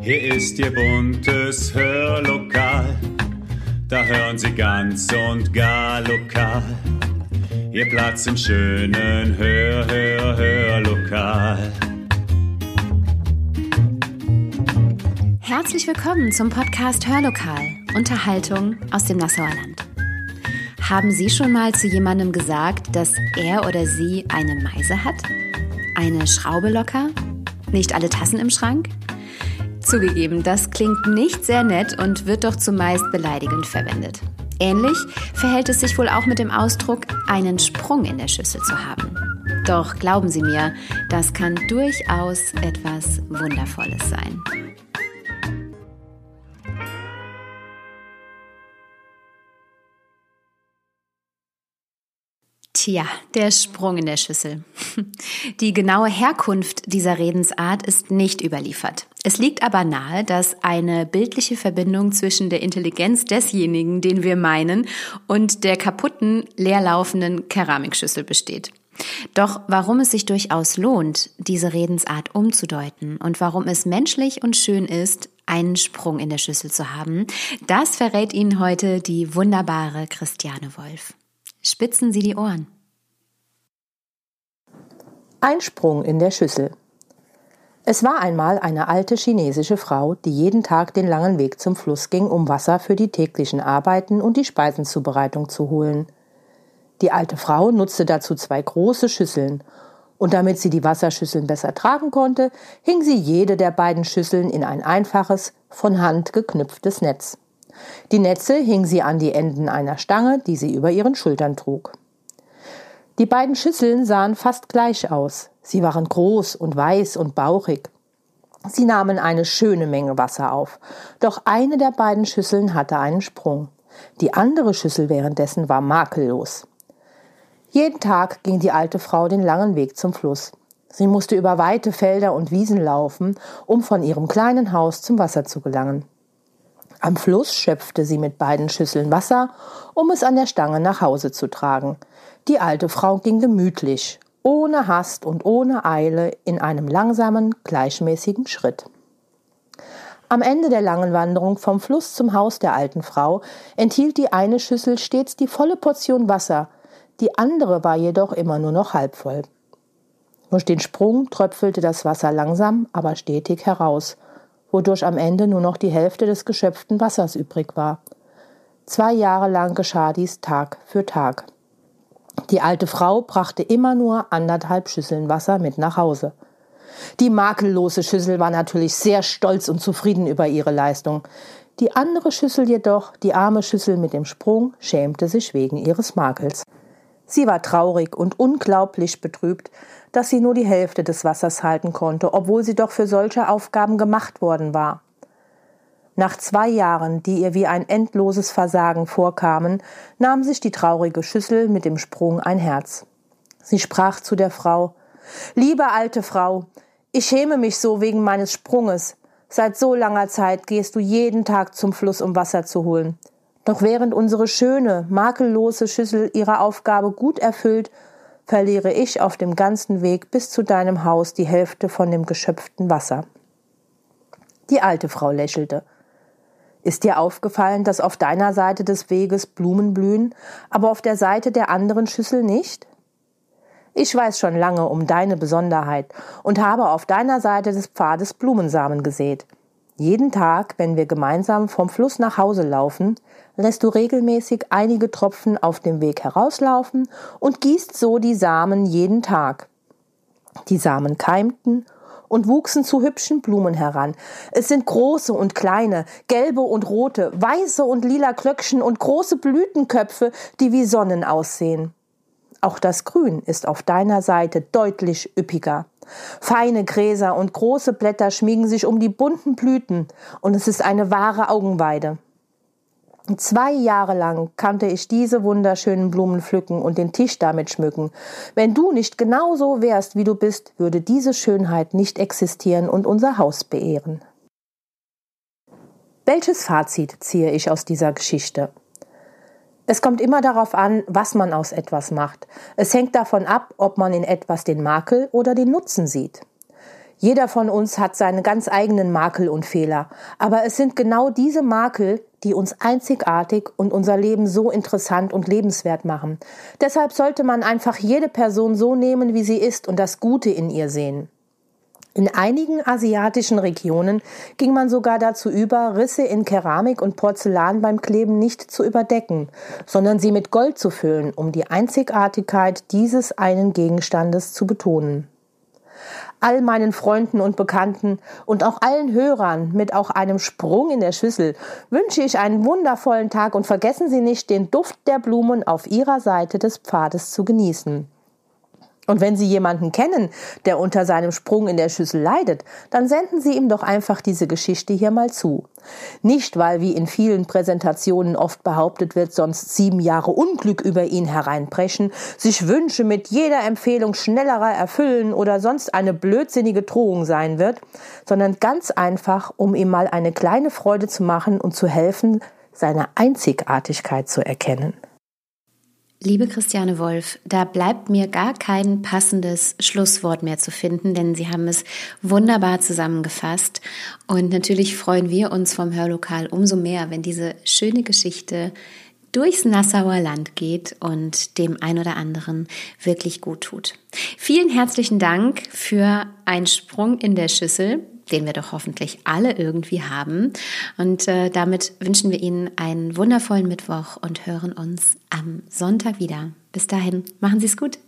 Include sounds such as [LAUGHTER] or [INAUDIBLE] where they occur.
Hier ist Ihr buntes Hörlokal, da hören Sie ganz und gar lokal. Ihr Platz im schönen Hör, Hör, Hörlokal. Herzlich willkommen zum Podcast Hörlokal, Unterhaltung aus dem Nassauer Land. Haben Sie schon mal zu jemandem gesagt, dass er oder sie eine Meise hat? Eine Schraube locker? Nicht alle Tassen im Schrank? Zugegeben, das klingt nicht sehr nett und wird doch zumeist beleidigend verwendet. Ähnlich verhält es sich wohl auch mit dem Ausdruck, einen Sprung in der Schüssel zu haben. Doch glauben Sie mir, das kann durchaus etwas Wundervolles sein. Tja, der Sprung in der Schüssel. [LAUGHS] Die genaue Herkunft dieser Redensart ist nicht überliefert. Es liegt aber nahe, dass eine bildliche Verbindung zwischen der Intelligenz desjenigen, den wir meinen, und der kaputten, leerlaufenden Keramikschüssel besteht. Doch warum es sich durchaus lohnt, diese Redensart umzudeuten und warum es menschlich und schön ist, einen Sprung in der Schüssel zu haben, das verrät Ihnen heute die wunderbare Christiane Wolf. Spitzen Sie die Ohren. Ein Sprung in der Schüssel. Es war einmal eine alte chinesische Frau, die jeden Tag den langen Weg zum Fluss ging, um Wasser für die täglichen Arbeiten und die Speisenzubereitung zu holen. Die alte Frau nutzte dazu zwei große Schüsseln, und damit sie die Wasserschüsseln besser tragen konnte, hing sie jede der beiden Schüsseln in ein einfaches, von Hand geknüpftes Netz. Die Netze hing sie an die Enden einer Stange, die sie über ihren Schultern trug. Die beiden Schüsseln sahen fast gleich aus. Sie waren groß und weiß und bauchig. Sie nahmen eine schöne Menge Wasser auf. Doch eine der beiden Schüsseln hatte einen Sprung. Die andere Schüssel währenddessen war makellos. Jeden Tag ging die alte Frau den langen Weg zum Fluss. Sie musste über weite Felder und Wiesen laufen, um von ihrem kleinen Haus zum Wasser zu gelangen. Am Fluss schöpfte sie mit beiden Schüsseln Wasser, um es an der Stange nach Hause zu tragen. Die alte Frau ging gemütlich, ohne Hast und ohne Eile, in einem langsamen, gleichmäßigen Schritt. Am Ende der langen Wanderung vom Fluss zum Haus der alten Frau enthielt die eine Schüssel stets die volle Portion Wasser, die andere war jedoch immer nur noch halb voll. Durch den Sprung tröpfelte das Wasser langsam, aber stetig heraus, wodurch am Ende nur noch die Hälfte des geschöpften Wassers übrig war. Zwei Jahre lang geschah dies Tag für Tag. Die alte Frau brachte immer nur anderthalb Schüsseln Wasser mit nach Hause. Die makellose Schüssel war natürlich sehr stolz und zufrieden über ihre Leistung. Die andere Schüssel jedoch, die arme Schüssel mit dem Sprung, schämte sich wegen ihres Makels. Sie war traurig und unglaublich betrübt, dass sie nur die Hälfte des Wassers halten konnte, obwohl sie doch für solche Aufgaben gemacht worden war. Nach zwei Jahren, die ihr wie ein endloses Versagen vorkamen, nahm sich die traurige Schüssel mit dem Sprung ein Herz. Sie sprach zu der Frau Liebe alte Frau, ich schäme mich so wegen meines Sprunges. Seit so langer Zeit gehst du jeden Tag zum Fluss, um Wasser zu holen. Doch während unsere schöne, makellose Schüssel ihre Aufgabe gut erfüllt, verliere ich auf dem ganzen Weg bis zu deinem Haus die Hälfte von dem geschöpften Wasser. Die alte Frau lächelte. Ist dir aufgefallen, dass auf deiner Seite des Weges Blumen blühen, aber auf der Seite der anderen Schüssel nicht? Ich weiß schon lange um deine Besonderheit und habe auf deiner Seite des Pfades Blumensamen gesät. Jeden Tag, wenn wir gemeinsam vom Fluss nach Hause laufen, lässt du regelmäßig einige Tropfen auf dem Weg herauslaufen und gießt so die Samen jeden Tag. Die Samen keimten und wuchsen zu hübschen Blumen heran. Es sind große und kleine, gelbe und rote, weiße und lila Klöckchen und große Blütenköpfe, die wie Sonnen aussehen. Auch das Grün ist auf deiner Seite deutlich üppiger. Feine Gräser und große Blätter schmiegen sich um die bunten Blüten, und es ist eine wahre Augenweide. Zwei Jahre lang kannte ich diese wunderschönen Blumen pflücken und den Tisch damit schmücken. Wenn du nicht genau so wärst, wie du bist, würde diese Schönheit nicht existieren und unser Haus beehren. Welches Fazit ziehe ich aus dieser Geschichte? Es kommt immer darauf an, was man aus etwas macht. Es hängt davon ab, ob man in etwas den Makel oder den Nutzen sieht. Jeder von uns hat seine ganz eigenen Makel und Fehler. Aber es sind genau diese Makel, die uns einzigartig und unser Leben so interessant und lebenswert machen. Deshalb sollte man einfach jede Person so nehmen, wie sie ist und das Gute in ihr sehen. In einigen asiatischen Regionen ging man sogar dazu über, Risse in Keramik und Porzellan beim Kleben nicht zu überdecken, sondern sie mit Gold zu füllen, um die Einzigartigkeit dieses einen Gegenstandes zu betonen all meinen Freunden und Bekannten und auch allen Hörern mit auch einem Sprung in der Schüssel wünsche ich einen wundervollen Tag und vergessen Sie nicht, den Duft der Blumen auf Ihrer Seite des Pfades zu genießen. Und wenn Sie jemanden kennen, der unter seinem Sprung in der Schüssel leidet, dann senden Sie ihm doch einfach diese Geschichte hier mal zu. Nicht, weil wie in vielen Präsentationen oft behauptet wird, sonst sieben Jahre Unglück über ihn hereinbrechen, sich Wünsche mit jeder Empfehlung schnellerer erfüllen oder sonst eine blödsinnige Drohung sein wird, sondern ganz einfach, um ihm mal eine kleine Freude zu machen und zu helfen, seine Einzigartigkeit zu erkennen. Liebe Christiane Wolf, da bleibt mir gar kein passendes Schlusswort mehr zu finden, denn Sie haben es wunderbar zusammengefasst. Und natürlich freuen wir uns vom Hörlokal umso mehr, wenn diese schöne Geschichte durchs Nassauer Land geht und dem ein oder anderen wirklich gut tut. Vielen herzlichen Dank für einen Sprung in der Schüssel den wir doch hoffentlich alle irgendwie haben. Und äh, damit wünschen wir Ihnen einen wundervollen Mittwoch und hören uns am Sonntag wieder. Bis dahin, machen Sie es gut.